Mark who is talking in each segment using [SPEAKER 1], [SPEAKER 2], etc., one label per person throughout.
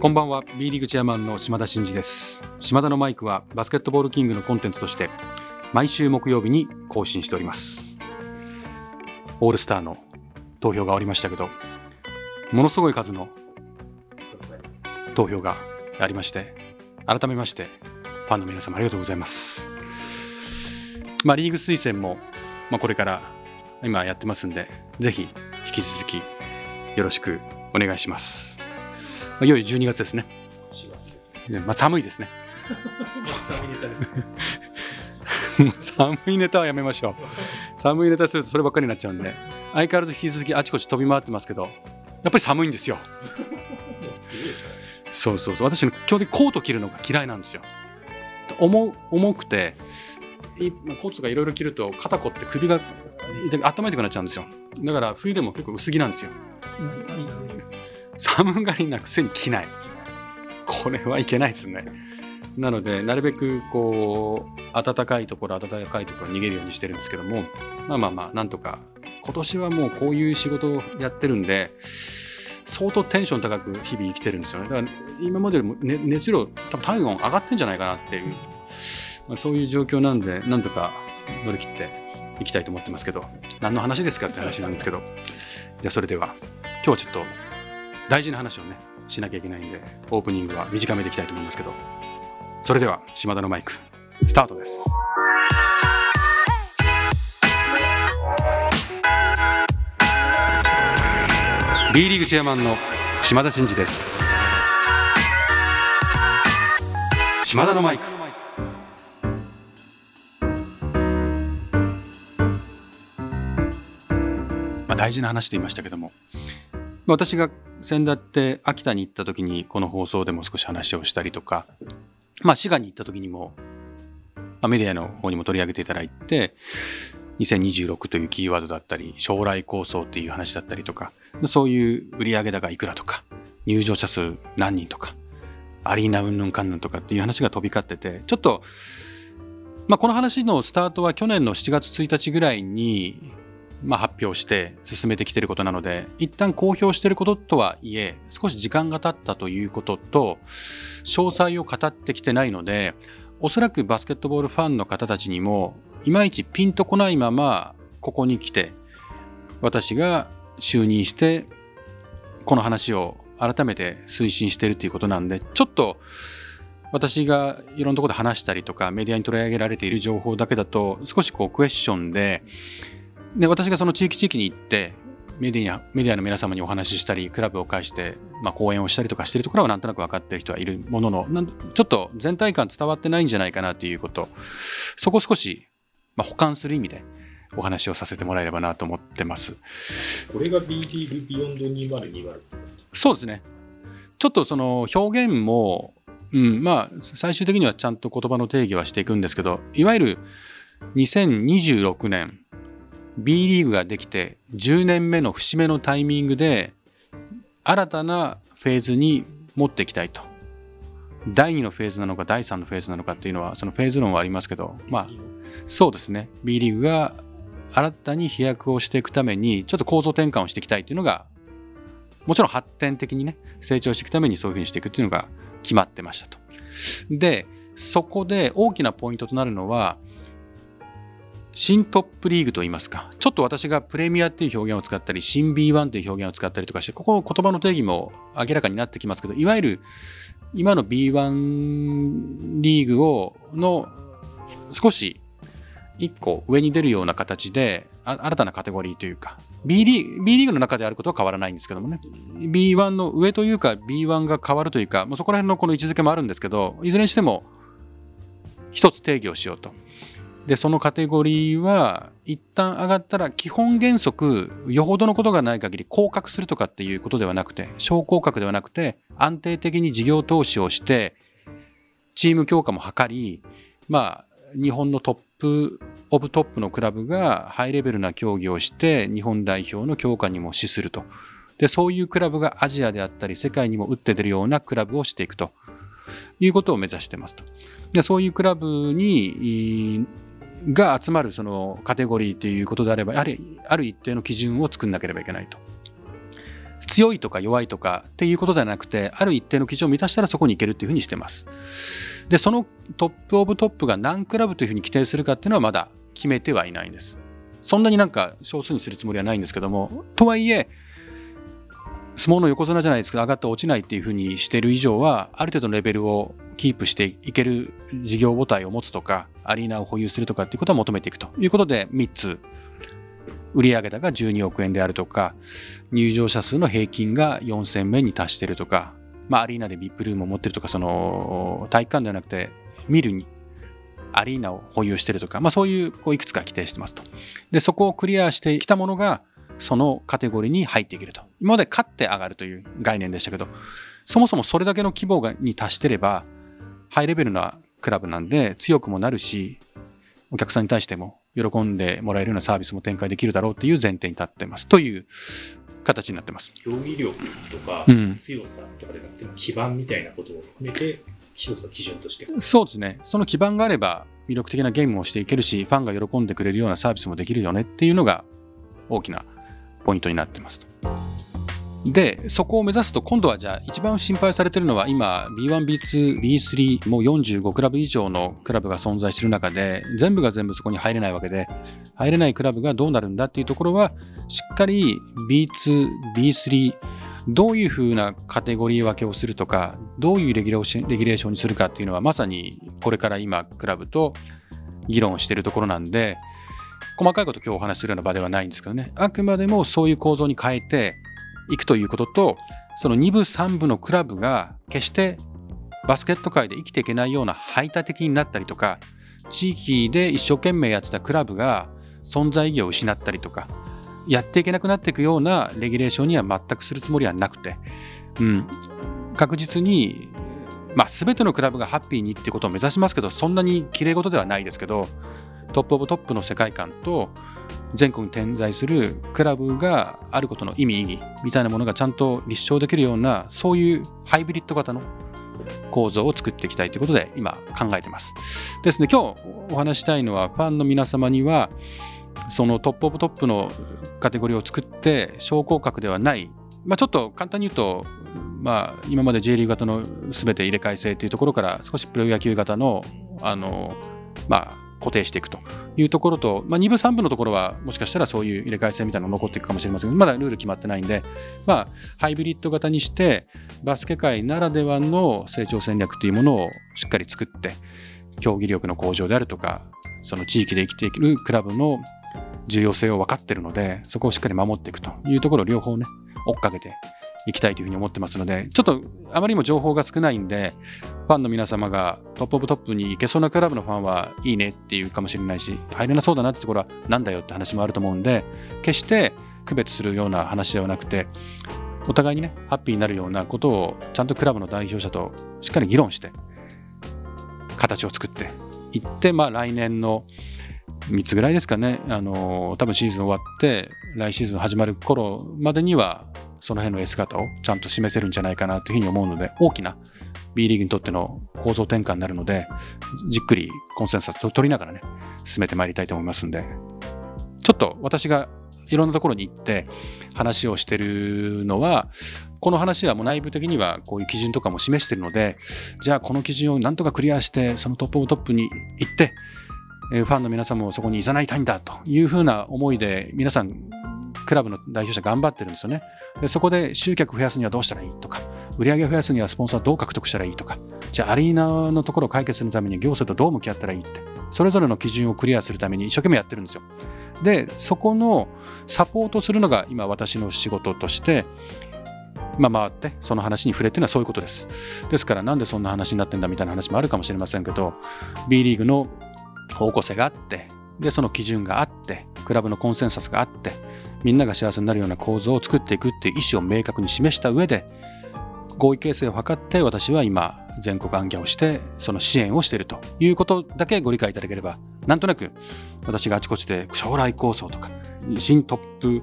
[SPEAKER 1] こんばんは。B リーグチェアマンの島田真二です。島田のマイクはバスケットボールキングのコンテンツとして毎週木曜日に更新しております。オールスターの投票が終わりましたけどものすごい数の投票がありまして改めましてファンの皆様ありがとうございます。まあリーグ推薦も、まあ、これから今やってますんでぜひ引き続きよろしくお願いします。あ、いよいよ12月ですね。ねまあ、寒いですね。寒いネタはやめましょう。寒いネタするとそればっかりになっちゃうんで、相変わらず引き続きあちこち飛び回ってますけど、やっぱり寒いんですよ。そうそうそう。私、基本的にコート着るのが嫌いなんですよ。重重くて、コートとかいろいろ着ると肩こって首が温めてくなっちゃうんですよ。だから冬でも結構薄着なんですよ。寒がりなくせに着ない。これはいけないですね。なので、なるべくこう、暖かいところ、暖かいところ逃げるようにしてるんですけども、まあまあまあ、なんとか、今年はもうこういう仕事をやってるんで、相当テンション高く日々生きてるんですよね。だから今までよりも、熱量、多分体温上がってんじゃないかなっていう、まあ、そういう状況なんで、なんとか乗り切っていきたいと思ってますけど、何の話ですかって話なんですけど、じゃあそれでは、今日はちょっと大事な話をねしなきゃいけないんでオープニングは短めでいきたいと思いますけど。それでは島田のマイクスタートです。B リーグチェアマンの島田真二です。島田のマイク。まあ大事な話と言いましたけども私が先だって秋田に行った時にこの放送でも少し話をしたりとか、まあ、滋賀に行った時にも、メディアの方にも取り上げていただいて2026というキーワードだったり将来構想っていう話だったりとかそういう売上高いくらとか入場者数何人とかアリーナうんぬんかんぬんとかっていう話が飛び交っててちょっとまあ、この話のスタートは去年の7月1日ぐらいにまあ、発表して進めてきていることなので一旦公表していることとはいえ少し時間が経ったということと詳細を語ってきてないのでおそらくバスケットボールファンの方たちにもいまいちピンとこないままここに来て私が就任してこの話を改めて推進しているということなんでちょっと私がいろんなところで話したりとかメディアに取り上げられている情報だけだと少しこうクエスチョンでで私がその地域地域に行ってメディアメディアの皆様にお話ししたりクラブを介して、まあ、講演をしたりとかしているところはなんとなく分かっている人はいるもののちょっと全体感伝わってないんじゃないかなということそこを少し、まあ、補完する意味でお話をさせてもらえればなと思ってます。
[SPEAKER 2] これが B リーグビヨンド2020
[SPEAKER 1] そうですね。ちょっとその表現も、うん、まあ最終的にはちゃんと言葉の定義はしていくんですけどいわゆる2026年 B リーグができて10年目の節目のタイミングで新たなフェーズに持っていきたいと。第2のフェーズなのか第3のフェーズなのかっていうのはそのフェーズ論はありますけどまあそうですね B リーグが新たに飛躍をしていくためにちょっと構造転換をしていきたいっていうのがもちろん発展的にね成長していくためにそういうふうにしていくっていうのが決まってましたと。でそこで大きなポイントとなるのは新トップリーグといいますか、ちょっと私がプレミアっていう表現を使ったり、新 B1 という表現を使ったりとかして、ここ言葉の定義も明らかになってきますけど、いわゆる今の B1 リーグをの少し一個上に出るような形で、新たなカテゴリーというか、B リー B リーグの中であることは変わらないんですけどもね、B1 の上というか B1 が変わるというか、まあ、そこら辺のこの位置づけもあるんですけど、いずれにしても一つ定義をしようと。でそのカテゴリーは一旦上がったら基本原則よほどのことがない限り降格するとかっていうことではなくて小降格ではなくて安定的に事業投資をしてチーム強化も図りまあ日本のトップオブトップのクラブがハイレベルな競技をして日本代表の強化にも資すると。でそういうクラブがアジアであったり世界にも打って出るようなクラブをしていくということを目指してますと。でそういうクラブにが集まるそのカテゴリーということであれば、やはりある一定の基準を作んなければいけないと。強いとか弱いとかっていうことではなくて、ある一定の基準を満たしたらそこに行けるっていうふうにしてます。で、そのトップオブトップが何クラブというふうに規定するかっていうのはまだ決めてはいないんです。そんなになんか少数にするつもりはないんですけども、とはいえ、相撲の横綱じゃないですけど、上がって落ちないっていうふうにしてる以上は、ある程度のレベルをキープしていける事業母体を持つとか、アリーナを保有するとかっていうことは求めていくということで、3つ売上高が12億円であるとか、入場者数の平均が4000名に達してるとか、まあ、アリーナで VIP ルームを持ってるとか、その、体育館ではなくて、見るに、アリーナを保有してるとか、まあ、そういうこういくつか規定してますと。で、そこをクリアしてきたものが、そのカテゴリーに入っていけると。今まで勝って上がるという概念でしたけど、そもそもそれだけの規模に達してれば、ハイレベルなクラブなんで強くもなるし、お客さんに対しても喜んでもらえるようなサービスも展開できるだろうっていう前提に立ってますという形になってます。
[SPEAKER 2] 競技力とか強さとかでなくても、基盤みたいなことを含めて、一つの基準として
[SPEAKER 1] そうですね。その基盤があれば、魅力的なゲームをしていけるし、ファンが喜んでくれるようなサービスもできるよねっていうのが大きなポイントになってますで、そこを目指すと、今度はじゃあ、一番心配されてるのは、今、B1、B2、B3、もう45クラブ以上のクラブが存在している中で、全部が全部そこに入れないわけで、入れないクラブがどうなるんだっていうところは、しっかり B2、B3、どういうふうなカテゴリー分けをするとか、どういうレギュレーションにするかっていうのは、まさにこれから今、クラブと議論しているところなんで、細かいこと今日お話しするような場ではないんですけどね、あくまでもそういう構造に変えて、いくということと、その2部3部のクラブが決してバスケット界で生きていけないような排他的になったりとか、地域で一生懸命やってたクラブが存在意義を失ったりとか、やっていけなくなっていくようなレギュレーションには全くするつもりはなくて、うん、確実に、まあ、全てのクラブがハッピーにってことを目指しますけど、そんなに綺麗事ではないですけど、トップオブトップの世界観と、全国に点在するクラブがあることの意味意義みたいなものがちゃんと立証できるようなそういうハイブリッド型の構造を作っていきたいということで今考えてます。ですね、今日お話したいのはファンの皆様にはそのトップオブトップのカテゴリーを作って昇降格ではない、まあ、ちょっと簡単に言うと、まあ、今まで J リーグ型の全て入れ替え制というところから少しプロ野球型のあの、まあ、固定していくというところと、まあ、2部3部のところはもしかしたらそういう入れ替え制みたいなのが残っていくかもしれません。がまだルール決まってないんで、まあ、ハイブリッド型にしてバスケ界ならではの成長戦略というものをしっかり作って競技力の向上であるとかその地域で生きているクラブの重要性を分かっているのでそこをしっかり守っていくというところを両方ね追っかけていきたいというふうに思ってますので、ちょっとあまりにも情報が少ないんで、ファンの皆様がトップオブトップに行けそうなクラブのファンはいいねっていうかもしれないし、入れなそうだなってところはなんだよって話もあると思うんで、決して区別するような話ではなくて、お互いにね、ハッピーになるようなことをちゃんとクラブの代表者としっかり議論して、形を作っていって、まあ来年の3つぐらいですかね、あの多分シーズン終わって、来シーズン始まる頃までには、その辺の S 型をちゃんと示せるんじゃないかなというふうに思うので、大きな B リーグにとっての構造転換になるので、じっくりコンセンサスを取りながらね、進めてまいりたいと思いますんで、ちょっと私がいろんなところに行って話をしてるのは、この話はもう内部的にはこういう基準とかも示してるので、じゃあこの基準をなんとかクリアして、そのトップオブトップに行って、ファンの皆様をそこに誘いたいんだというふうな思いで皆さんクラブの代表者頑張ってるんですよね。でそこで集客増やすにはどうしたらいいとか、売り上げ増やすにはスポンサーどう獲得したらいいとか、じゃあアリーナのところを解決するために行政とどう向き合ったらいいって、それぞれの基準をクリアするために一生懸命やってるんですよ。で、そこのサポートするのが今私の仕事として、まあ、回ってその話に触れてるのはそういうことです。ですからなんでそんな話になってんだみたいな話もあるかもしれませんけど、B リーグの方向性があって、で、その基準があって、クラブのコンセンサスがあって、みんなが幸せになるような構造を作っていくっていう意思を明確に示した上で、合意形成を図って私は今、全国暗記をして、その支援をしているということだけご理解いただければ、なんとなく私があちこちで将来構想とか、新トップ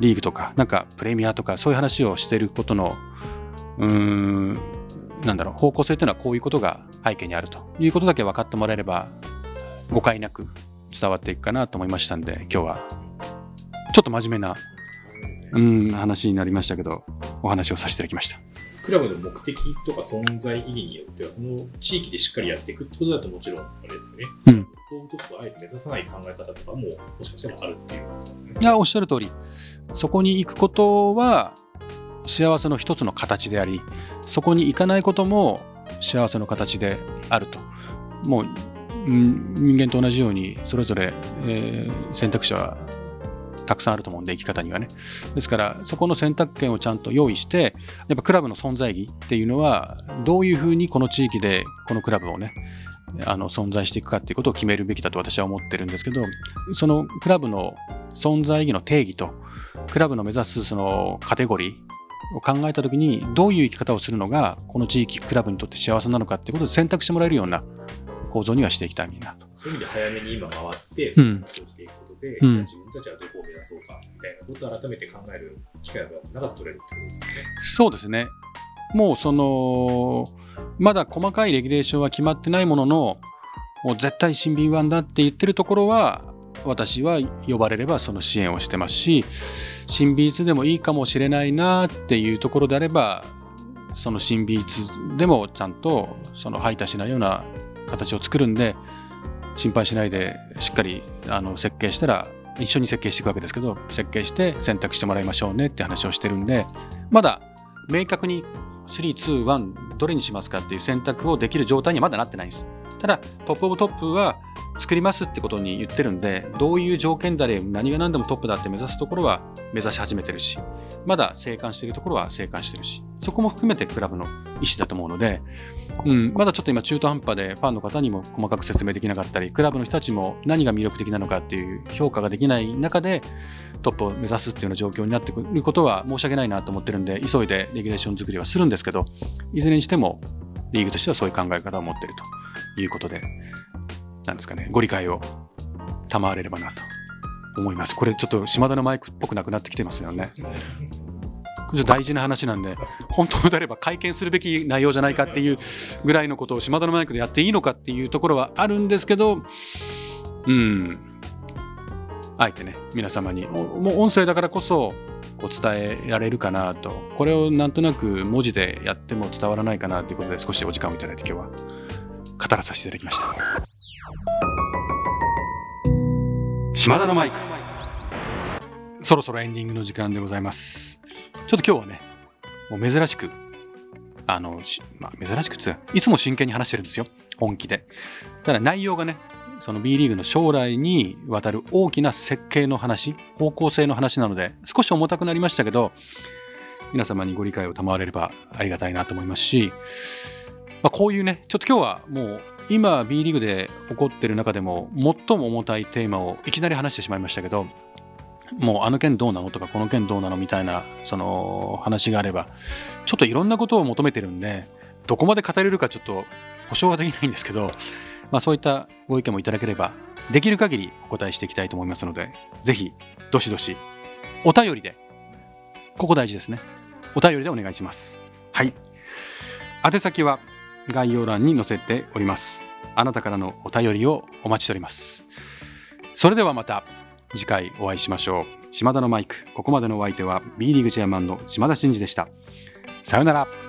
[SPEAKER 1] リーグとか、なんかプレミアとか、そういう話をしていることの、うーん、なんだろう、方向性というのはこういうことが背景にあるということだけ分かってもらえれば、誤解なく伝わっていくかなと思いましたんで、今日はちょっと真面目なうん、話になりましたけど、お話をさせていただきました。
[SPEAKER 2] クラブの目的とか存在意義によっては、その地域でしっかりやっていくってことだともちろんあれですよね。うん。トップトップをあえて目指さない考え方とかも、もしかしたらあるっていうことですね。い
[SPEAKER 1] や、おっしゃる通り。そこに行くことは、幸せの一つの形であり、そこに行かないことも幸せの形であると。もう、人間と同じように、それぞれ、えー、選択肢はたくさんあると思うんで、生き方にはね。ですから、そこの選択権をちゃんと用意して、やっぱクラブの存在意義っていうのは、どういうふうにこの地域でこのクラブをね、あの存在していくかっていうことを決めるべきだと私は思ってるんですけど、そのクラブの存在意義の定義と、クラブの目指すそのカテゴリー、を考えたときに、どういう生き方をするのが、この地域、クラブにとって幸せなのかっていうことで選択してもらえるような構造にはしていきたいなと。
[SPEAKER 2] そういう意味で早めに今回って、選択していくことで、うん、自分たちはどうか、みたいなことを改めて考える機会が長く取れるってことですね。
[SPEAKER 1] そうですね。もうその、まだ細かいレギュレーションは決まってないものの、もう絶対新 B1 だって言ってるところは、私は呼ばれればその支援をしてますし、新ビーツでもいいかもしれないなっていうところであれば、その新 B2でもちゃんとその排他しないような形を作るんで、心配しないでしっかりあの設計したら、一緒に設計していくわけですけど、設計して選択してもらいましょうねって話をしてるんで、まだ明確に3、2、1どれにしますかっていう選択をできる状態にはまだなってないんです。ただ、トップオブトップは作りますってことに言ってるんで、どういう条件であれ、何が何でもトップだって目指すところは目指し始めてるし、まだ生還してるところは生還してるし、そこも含めてクラブの意思だと思うので、うん、まだちょっと今中途半端でファンの方にも細かく説明できなかったり、クラブの人たちも何が魅力的なのかっていう評価ができない中で、トップを目指すっていうような状況になってくることは申し訳ないなと思ってるんで、急いでレギュレーション作りはするんですけど、いずれにしてもリーグとしてはそういう考え方を持っていると。いうことで、なんですかね、ご理解を賜れればなと思います。これちょっと島田のマイクっぽくなくなってきてますよね。これ大事な話なんで、本当であれば会見するべき内容じゃないかっていうぐらいのことを島田のマイクでやっていいのかっていうところはあるんですけど、うん、あえてね、皆様に、もう音声だからこそ、こう伝えられるかなと、これをなんとなく文字でやっても伝わらないかなということで少しお時間をいただいて今日は語らさせていただきました。島田のマイク。そろそろエンディングの時間でございます。ちょっと今日はね、もう珍しく、あの、まあ、珍しくついつも真剣に話してるんですよ。本気で。ただ内容がね、その B リーグの将来にわたる大きな設計の話、方向性の話なので、少し重たくなりましたけど、皆様にご理解を賜れればありがたいなと思いますし、まあ、こういうね、ちょっと今日はもう今 B リーグで起こってる中でも最も重たいテーマをいきなり話してしまいましたけど、もうあの件どうなのとかこの件どうなのみたいなその話があれば、ちょっといろんなことを求めてるんで、どこまで語れるかちょっと保証はできないんですけど、まあ、そういったご意見もいただければ、できる限りお答えしていきたいと思いますので、ぜひ、どしどし、お便りで、ここ大事ですね。お便りでお願いします。はい。宛先は概要欄に載せております。あなたからのお便りをお待ちしております。それではまた次回お会いしましょう。島田のマイク、ここまでのお相手は B リーグチェアマンの島田真二でした。さよなら。